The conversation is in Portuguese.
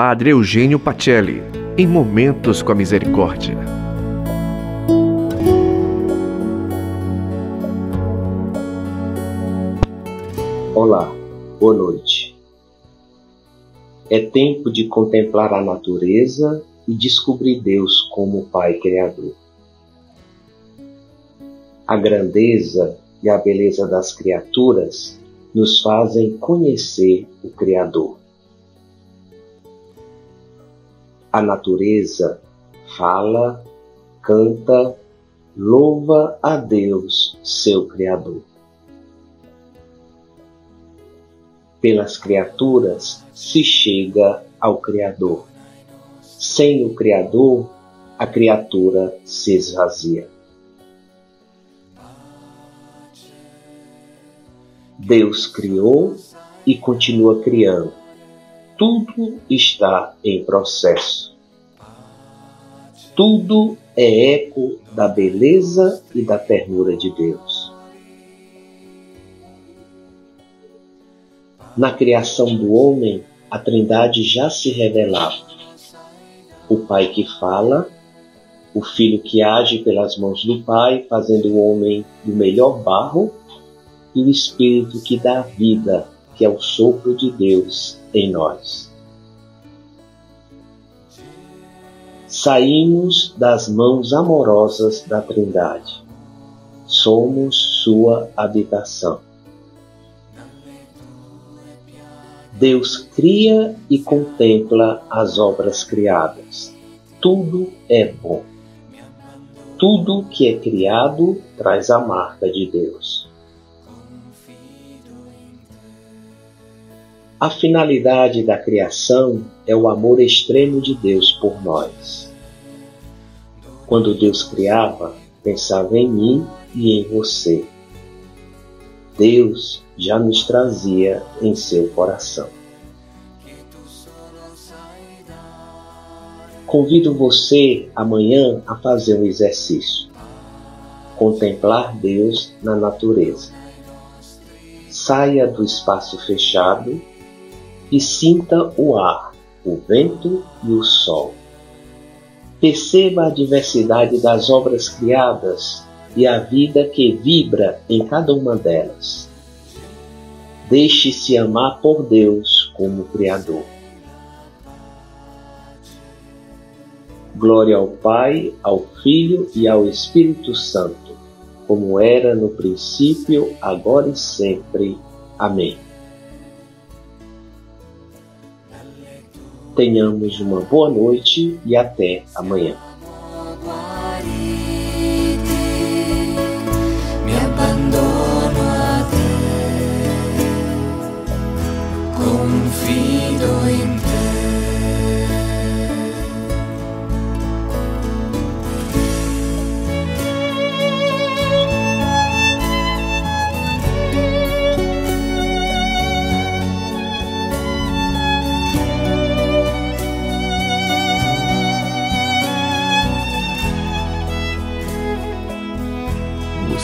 Padre Eugênio Pacelli, em Momentos com a Misericórdia. Olá, boa noite. É tempo de contemplar a natureza e descobrir Deus como Pai Criador. A grandeza e a beleza das criaturas nos fazem conhecer o Criador. A natureza fala, canta, louva a Deus, seu Criador. Pelas criaturas se chega ao Criador. Sem o Criador, a criatura se esvazia. Deus criou e continua criando. Tudo está em processo. Tudo é eco da beleza e da ternura de Deus. Na criação do homem, a Trindade já se revelava. O Pai que fala, o Filho que age pelas mãos do Pai, fazendo o homem do melhor barro e o Espírito que dá vida, que é o sopro de Deus em nós. Saímos das mãos amorosas da Trindade. Somos sua habitação. Deus cria e contempla as obras criadas. Tudo é bom. Tudo que é criado traz a marca de Deus. A finalidade da criação é o amor extremo de Deus por nós. Quando Deus criava, pensava em mim e em você. Deus já nos trazia em seu coração. Convido você amanhã a fazer um exercício. Contemplar Deus na natureza. Saia do espaço fechado e sinta o ar, o vento e o sol. Perceba a diversidade das obras criadas e a vida que vibra em cada uma delas. Deixe-se amar por Deus como Criador. Glória ao Pai, ao Filho e ao Espírito Santo, como era no princípio, agora e sempre. Amém. Tenhamos uma boa noite e até amanhã. confido